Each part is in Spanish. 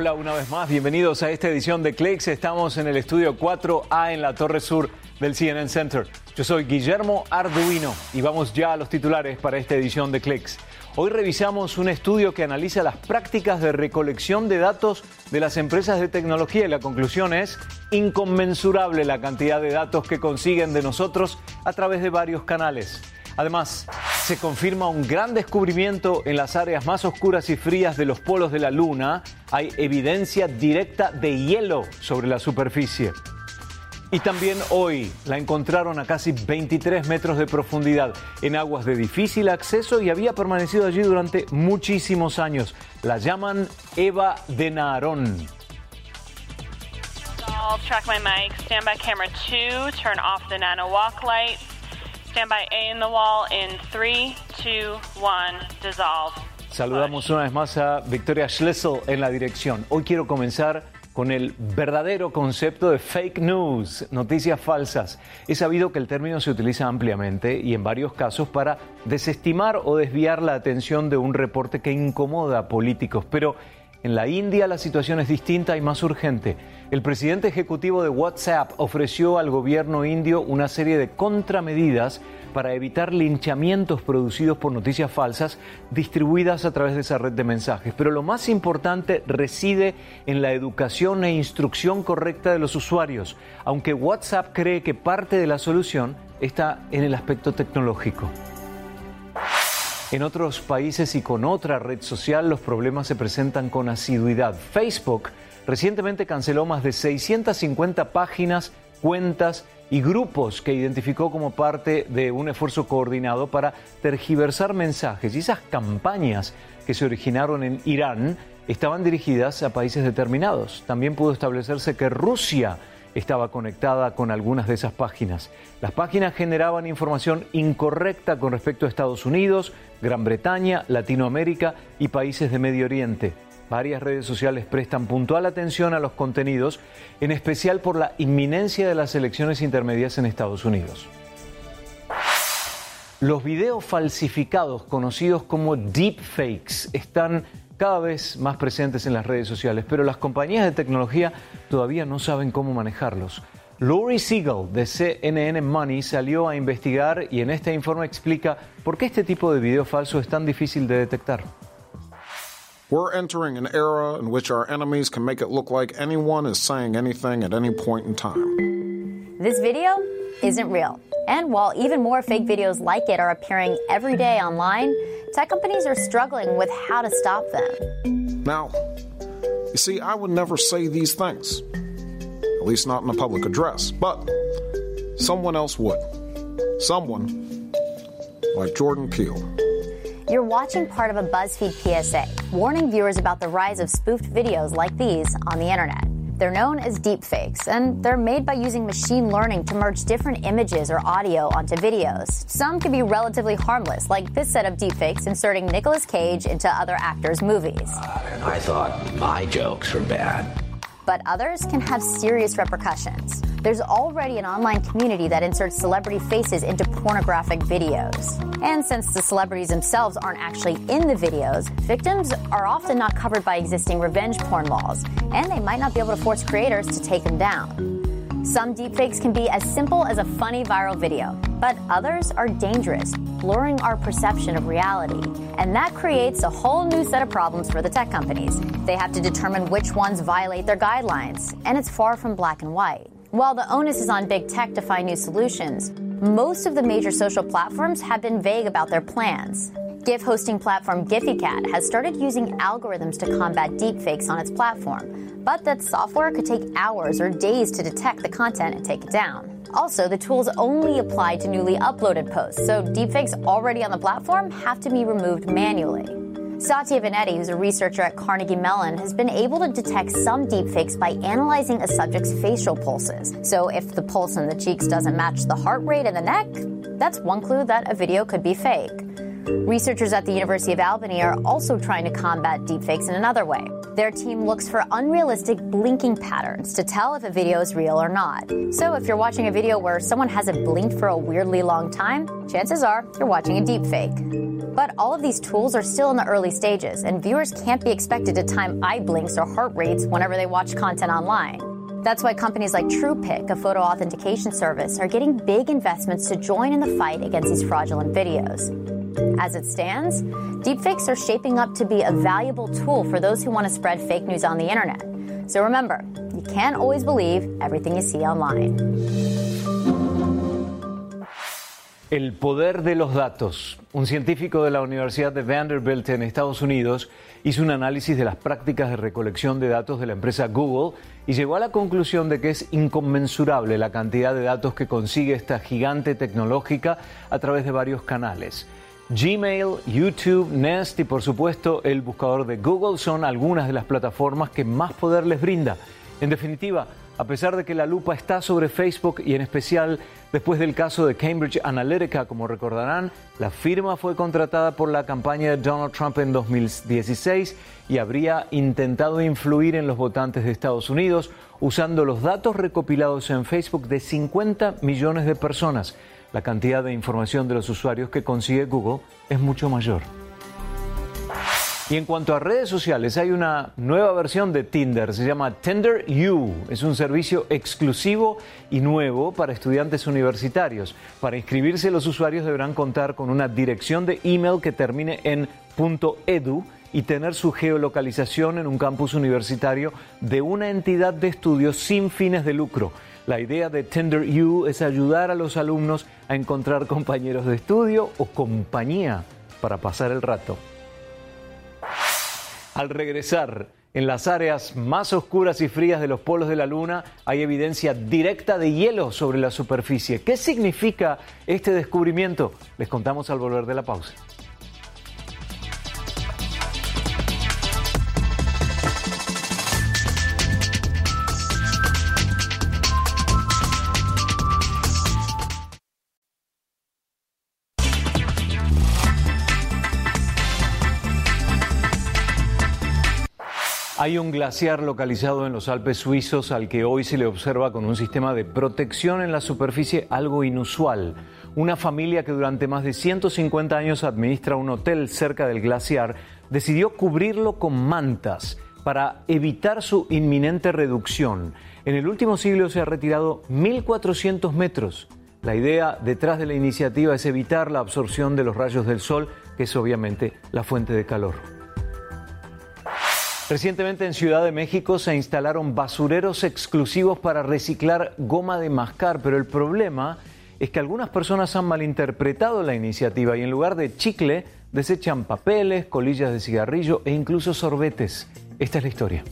Hola una vez más, bienvenidos a esta edición de Clicks. Estamos en el estudio 4A en la Torre Sur del CNN Center. Yo soy Guillermo Arduino y vamos ya a los titulares para esta edición de Clicks. Hoy revisamos un estudio que analiza las prácticas de recolección de datos de las empresas de tecnología y la conclusión es inconmensurable la cantidad de datos que consiguen de nosotros a través de varios canales. Además, se confirma un gran descubrimiento en las áreas más oscuras y frías de los polos de la Luna. Hay evidencia directa de hielo sobre la superficie. Y también hoy la encontraron a casi 23 metros de profundidad en aguas de difícil acceso y había permanecido allí durante muchísimos años. La llaman Eva de Narón. I'll track my mic. Camera. Turn off the nano walk light. Saludamos una vez más a Victoria Schlessel en la dirección. Hoy quiero comenzar con el verdadero concepto de fake news, noticias falsas. He sabido que el término se utiliza ampliamente y en varios casos para desestimar o desviar la atención de un reporte que incomoda a políticos, pero en la India la situación es distinta y más urgente. El presidente ejecutivo de WhatsApp ofreció al gobierno indio una serie de contramedidas para evitar linchamientos producidos por noticias falsas distribuidas a través de esa red de mensajes. Pero lo más importante reside en la educación e instrucción correcta de los usuarios, aunque WhatsApp cree que parte de la solución está en el aspecto tecnológico. En otros países y con otra red social los problemas se presentan con asiduidad. Facebook recientemente canceló más de 650 páginas, cuentas y grupos que identificó como parte de un esfuerzo coordinado para tergiversar mensajes. Y esas campañas que se originaron en Irán estaban dirigidas a países determinados. También pudo establecerse que Rusia estaba conectada con algunas de esas páginas. Las páginas generaban información incorrecta con respecto a Estados Unidos, Gran Bretaña, Latinoamérica y países de Medio Oriente. Varias redes sociales prestan puntual atención a los contenidos, en especial por la inminencia de las elecciones intermedias en Estados Unidos. Los videos falsificados, conocidos como deepfakes, están cada vez más presentes en las redes sociales, pero las compañías de tecnología todavía no saben cómo manejarlos. Lori Siegel de CNN Money salió a investigar y en este informe explica por qué este tipo de video falso es tan difícil de detectar. We're entering an era in which our enemies can make it look like anyone is saying anything at any point in time. This video isn't real. And while even more fake videos like it are appearing every day online, tech companies are struggling with how to stop them. Now, you see, I would never say these things, at least not in a public address, but someone else would. Someone like Jordan Peele. You're watching part of a BuzzFeed PSA, warning viewers about the rise of spoofed videos like these on the internet. They're known as deepfakes, and they're made by using machine learning to merge different images or audio onto videos. Some can be relatively harmless, like this set of deepfakes inserting Nicolas Cage into other actors' movies. And I thought my jokes were bad. But others can have serious repercussions. There's already an online community that inserts celebrity faces into pornographic videos. And since the celebrities themselves aren't actually in the videos, victims are often not covered by existing revenge porn laws, and they might not be able to force creators to take them down. Some deepfakes can be as simple as a funny viral video, but others are dangerous, blurring our perception of reality. And that creates a whole new set of problems for the tech companies. They have to determine which ones violate their guidelines, and it's far from black and white. While the onus is on big tech to find new solutions, most of the major social platforms have been vague about their plans. GIF hosting platform GiphyCat has started using algorithms to combat deepfakes on its platform, but that software could take hours or days to detect the content and take it down. Also, the tools only apply to newly uploaded posts, so deepfakes already on the platform have to be removed manually. Satya Vanetti, who's a researcher at Carnegie Mellon, has been able to detect some deepfakes by analyzing a subject's facial pulses. So if the pulse in the cheeks doesn't match the heart rate in the neck, that's one clue that a video could be fake. Researchers at the University of Albany are also trying to combat deepfakes in another way. Their team looks for unrealistic blinking patterns to tell if a video is real or not. So if you're watching a video where someone hasn't blinked for a weirdly long time, chances are you're watching a deepfake. But all of these tools are still in the early stages, and viewers can't be expected to time eye blinks or heart rates whenever they watch content online. That's why companies like TruePic, a photo authentication service, are getting big investments to join in the fight against these fraudulent videos. As it stands, deepfakes are shaping up to be a valuable tool for those who want to spread fake news on the internet. So remember, you can't always believe everything you see online. El poder de los datos. Un científico de la Universidad de Vanderbilt en Estados Unidos hizo un análisis de las prácticas de recolección de datos de la empresa Google y llegó a la conclusión de que es inconmensurable la cantidad de datos que consigue esta gigante tecnológica a través de varios canales. Gmail, YouTube, Nest y por supuesto el buscador de Google son algunas de las plataformas que más poder les brinda. En definitiva, a pesar de que la lupa está sobre Facebook y en especial después del caso de Cambridge Analytica, como recordarán, la firma fue contratada por la campaña de Donald Trump en 2016 y habría intentado influir en los votantes de Estados Unidos usando los datos recopilados en Facebook de 50 millones de personas. La cantidad de información de los usuarios que consigue Google es mucho mayor. Y en cuanto a redes sociales, hay una nueva versión de Tinder, se llama Tinder U. Es un servicio exclusivo y nuevo para estudiantes universitarios. Para inscribirse, los usuarios deberán contar con una dirección de email que termine en .edu y tener su geolocalización en un campus universitario de una entidad de estudios sin fines de lucro. La idea de Tinder U es ayudar a los alumnos a encontrar compañeros de estudio o compañía para pasar el rato. Al regresar, en las áreas más oscuras y frías de los polos de la Luna hay evidencia directa de hielo sobre la superficie. ¿Qué significa este descubrimiento? Les contamos al volver de la pausa. Hay un glaciar localizado en los Alpes suizos al que hoy se le observa con un sistema de protección en la superficie algo inusual. Una familia que durante más de 150 años administra un hotel cerca del glaciar decidió cubrirlo con mantas para evitar su inminente reducción. En el último siglo se ha retirado 1.400 metros. La idea detrás de la iniciativa es evitar la absorción de los rayos del sol, que es obviamente la fuente de calor. Recientemente en Ciudad de México se instalaron basureros exclusivos para reciclar goma de mascar, pero el problema es que algunas personas han malinterpretado la iniciativa y en lugar de chicle desechan papeles, colillas de cigarrillo e incluso sorbetes. Esta es la historia.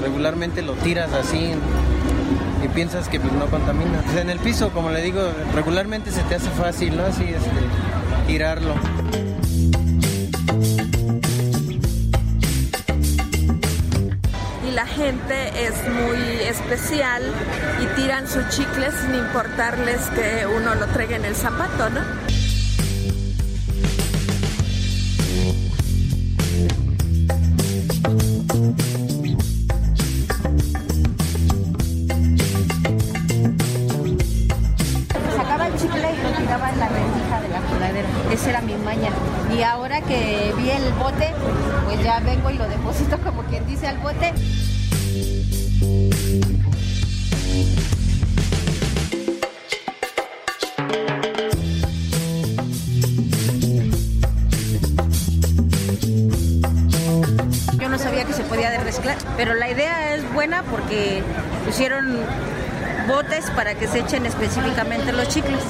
Regularmente lo tiras así y piensas que pues, no contamina. en el piso, como le digo, regularmente se te hace fácil, ¿no? Así, este, tirarlo. Y la gente es muy especial y tiran sus chicles sin importarles que uno lo traiga en el zapato, ¿no? Y ahora que vi el bote, pues ya vengo y lo deposito como quien dice al bote. Yo no sabía que se podía reciclar, pero la idea es buena porque pusieron botes para que se echen específicamente los chicles.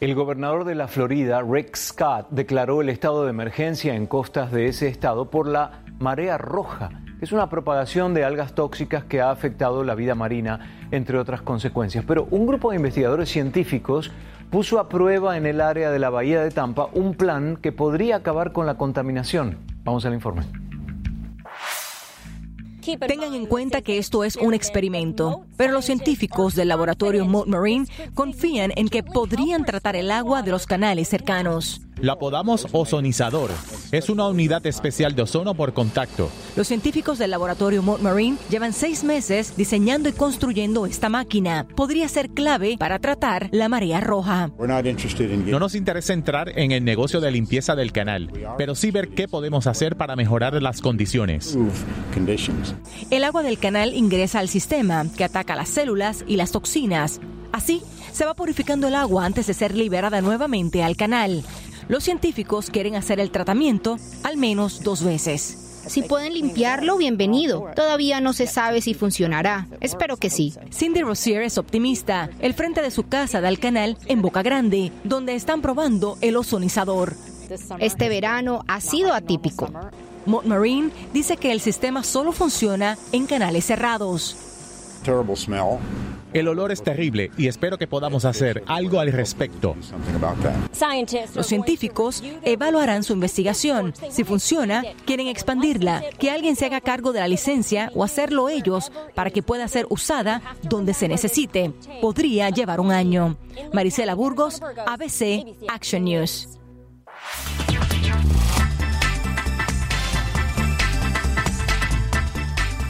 El gobernador de la Florida, Rick Scott, declaró el estado de emergencia en costas de ese estado por la marea roja, que es una propagación de algas tóxicas que ha afectado la vida marina, entre otras consecuencias. Pero un grupo de investigadores científicos puso a prueba en el área de la bahía de Tampa un plan que podría acabar con la contaminación. Vamos al informe. Tengan en cuenta que esto es un experimento, pero los científicos del laboratorio Moat Marine confían en que podrían tratar el agua de los canales cercanos. La apodamos ozonizador. Es una unidad especial de ozono por contacto. Los científicos del laboratorio Mont Marine llevan seis meses diseñando y construyendo esta máquina. Podría ser clave para tratar la marea roja. No nos interesa entrar en el negocio de limpieza del canal, pero sí ver qué podemos hacer para mejorar las condiciones. El agua del canal ingresa al sistema, que ataca las células y las toxinas. Así, se va purificando el agua antes de ser liberada nuevamente al canal. Los científicos quieren hacer el tratamiento al menos dos veces. Si pueden limpiarlo, bienvenido. Todavía no se sabe si funcionará. Espero que sí. Cindy Rosier es optimista. El frente de su casa da al canal en Boca Grande, donde están probando el ozonizador. Este verano ha sido atípico. Mont Marine dice que el sistema solo funciona en canales cerrados. El olor es terrible y espero que podamos hacer algo al respecto. Los científicos evaluarán su investigación. Si funciona, quieren expandirla, que alguien se haga cargo de la licencia o hacerlo ellos para que pueda ser usada donde se necesite. Podría llevar un año. Marisela Burgos, ABC, Action News.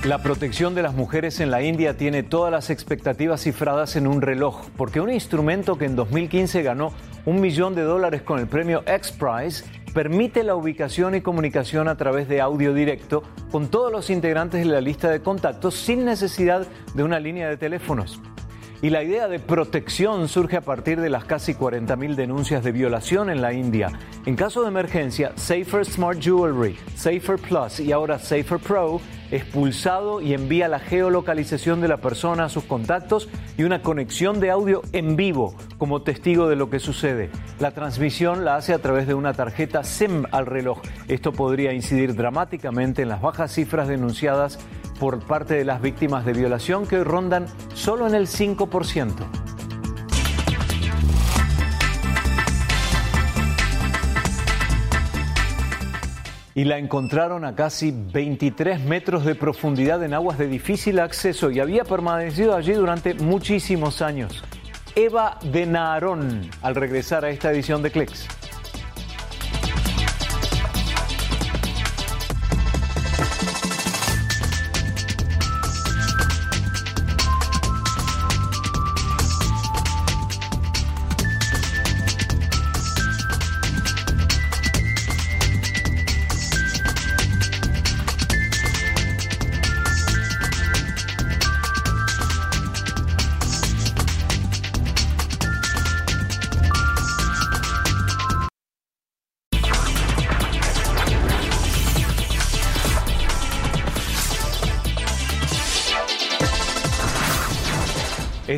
La protección de las mujeres en la India tiene todas las expectativas cifradas en un reloj, porque un instrumento que en 2015 ganó un millón de dólares con el premio X-Prize permite la ubicación y comunicación a través de audio directo con todos los integrantes de la lista de contactos sin necesidad de una línea de teléfonos. Y la idea de protección surge a partir de las casi 40.000 denuncias de violación en la India. En caso de emergencia, Safer Smart Jewelry, Safer Plus y ahora Safer Pro expulsado y envía la geolocalización de la persona a sus contactos y una conexión de audio en vivo como testigo de lo que sucede. La transmisión la hace a través de una tarjeta SIM al reloj. Esto podría incidir dramáticamente en las bajas cifras denunciadas por parte de las víctimas de violación que hoy rondan solo en el 5%. y la encontraron a casi 23 metros de profundidad en aguas de difícil acceso y había permanecido allí durante muchísimos años. Eva de Naarón, al regresar a esta edición de Clicks.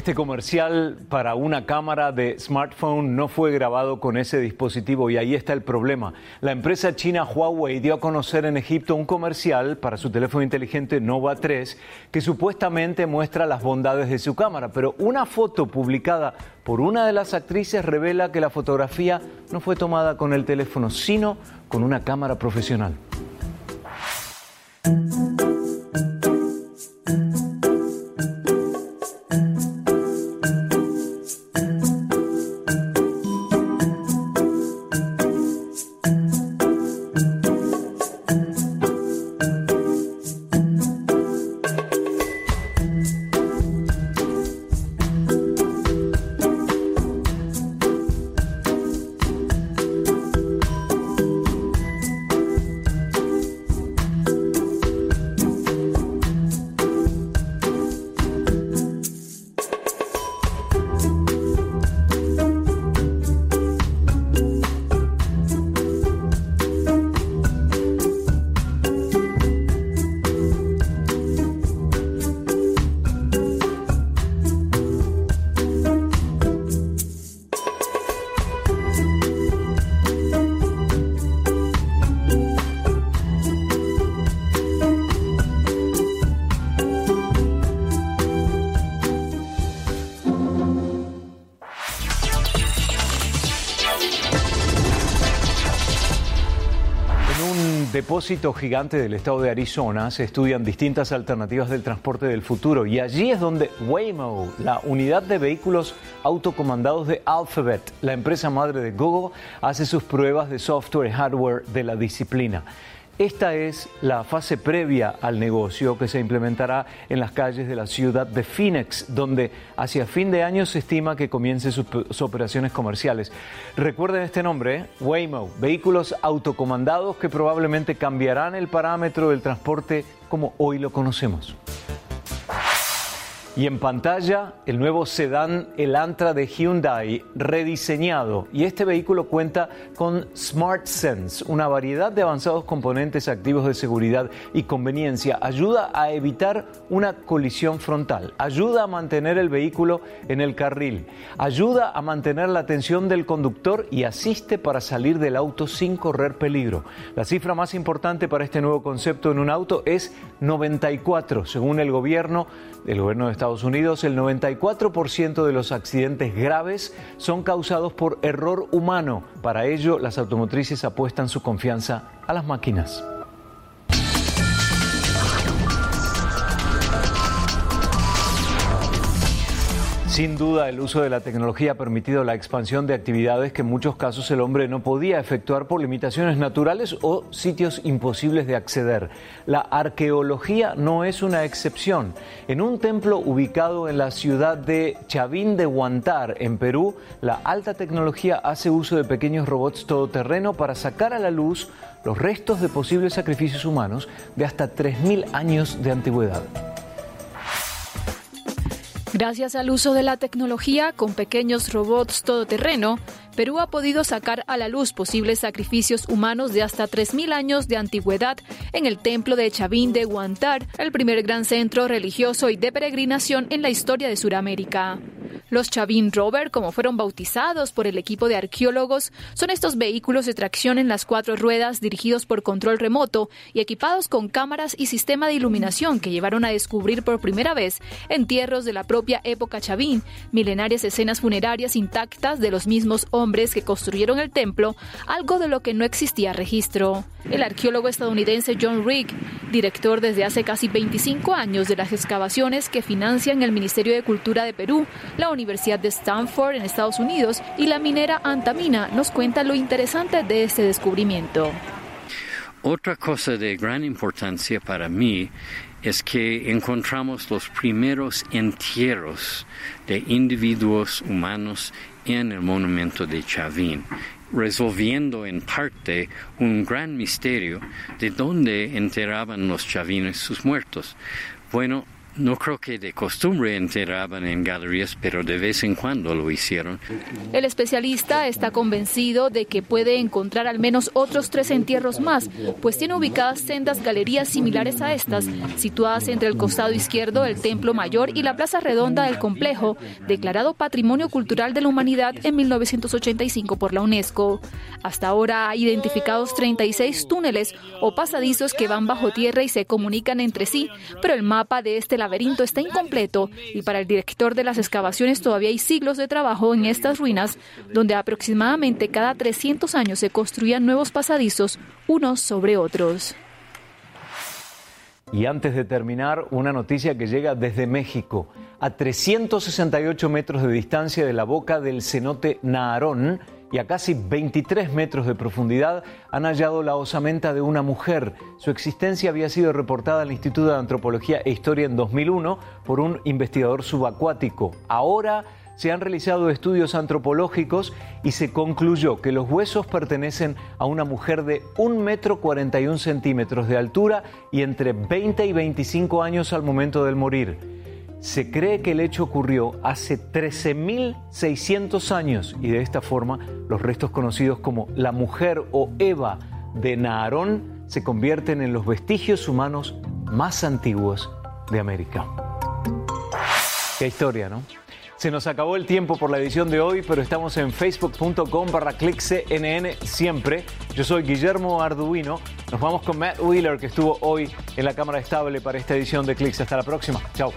Este comercial para una cámara de smartphone no fue grabado con ese dispositivo y ahí está el problema. La empresa china Huawei dio a conocer en Egipto un comercial para su teléfono inteligente Nova 3 que supuestamente muestra las bondades de su cámara, pero una foto publicada por una de las actrices revela que la fotografía no fue tomada con el teléfono, sino con una cámara profesional. Depósito gigante del estado de Arizona se estudian distintas alternativas del transporte del futuro y allí es donde Waymo, la unidad de vehículos autocomandados de Alphabet, la empresa madre de Google, hace sus pruebas de software y hardware de la disciplina. Esta es la fase previa al negocio que se implementará en las calles de la ciudad de Phoenix, donde hacia fin de año se estima que comiencen sus, operaciones comerciales. Recuerden este nombre, ¿eh? Waymo, vehículos autocomandados que probablemente cambiarán el parámetro del transporte como hoy lo conocemos. Y en pantalla, el nuevo sedán Elantra de Hyundai rediseñado. Y este vehículo cuenta con SmartSense, una variedad de avanzados componentes activos de seguridad y conveniencia. Ayuda a evitar una colisión frontal, ayuda a mantener el vehículo en el carril, ayuda a mantener la atención del conductor y asiste para salir del auto sin correr peligro. La cifra más importante para este nuevo concepto en un auto es 94, según el gobierno, el gobierno de Estados Unidos, el 94% de los accidentes graves son causados por error humano. Para ello, las automotrices apuestan su confianza a las máquinas. Sin duda, el uso de la tecnología ha permitido la expansión de actividades que en muchos casos el hombre no podía efectuar por limitaciones naturales o sitios imposibles de acceder. La arqueología no es una excepción. En un templo ubicado en la ciudad de Chavín de Huantar, en Perú, la alta tecnología hace uso de pequeños robots todoterreno para sacar a la luz los restos de posibles sacrificios humanos de hasta 3.000 años de antigüedad. Gracias al uso de la tecnología con pequeños robots todoterreno, Perú ha podido sacar a la luz posibles sacrificios humanos de hasta 3.000 años de antigüedad en el templo de Chavín de Huantar, el primer gran centro religioso y de peregrinación en la historia de Sudamérica. Los Chavín Rover, como fueron bautizados por el equipo de arqueólogos, son estos vehículos de tracción en las cuatro ruedas dirigidos por control remoto y equipados con cámaras y sistema de iluminación que llevaron a descubrir por primera vez entierros de la propia época Chavín, milenarias escenas funerarias intactas de los mismos hombres que construyeron el templo, algo de lo que no existía registro. El arqueólogo estadounidense John Rigg, director desde hace casi 25 años de las excavaciones que financian el Ministerio de Cultura de Perú, la Universidad de Stanford en Estados Unidos y la minera Antamina nos cuenta lo interesante de este descubrimiento. Otra cosa de gran importancia para mí es que encontramos los primeros entierros de individuos humanos en el monumento de Chavín, resolviendo en parte un gran misterio de dónde enterraban los chavines sus muertos. Bueno, no creo que de costumbre enterraban en galerías, pero de vez en cuando lo hicieron. El especialista está convencido de que puede encontrar al menos otros tres entierros más, pues tiene ubicadas sendas galerías similares a estas, situadas entre el costado izquierdo del Templo Mayor y la Plaza Redonda del complejo, declarado Patrimonio Cultural de la Humanidad en 1985 por la UNESCO. Hasta ahora ha identificados 36 túneles o pasadizos que van bajo tierra y se comunican entre sí, pero el mapa de este laberinto está incompleto y para el director de las excavaciones todavía hay siglos de trabajo en estas ruinas, donde aproximadamente cada 300 años se construían nuevos pasadizos unos sobre otros. Y antes de terminar, una noticia que llega desde México. A 368 metros de distancia de la boca del cenote Naharón, y a casi 23 metros de profundidad han hallado la osamenta de una mujer. Su existencia había sido reportada al Instituto de Antropología e Historia en 2001 por un investigador subacuático. Ahora se han realizado estudios antropológicos y se concluyó que los huesos pertenecen a una mujer de 1 metro 41 centímetros de altura y entre 20 y 25 años al momento del morir. Se cree que el hecho ocurrió hace 13.600 años y de esta forma los restos conocidos como la mujer o Eva de Naharón se convierten en los vestigios humanos más antiguos de América. Qué historia, ¿no? Se nos acabó el tiempo por la edición de hoy, pero estamos en facebook.com barra cnn siempre. Yo soy Guillermo Arduino. Nos vamos con Matt Wheeler, que estuvo hoy en la cámara estable para esta edición de Clicks. Hasta la próxima. Chao.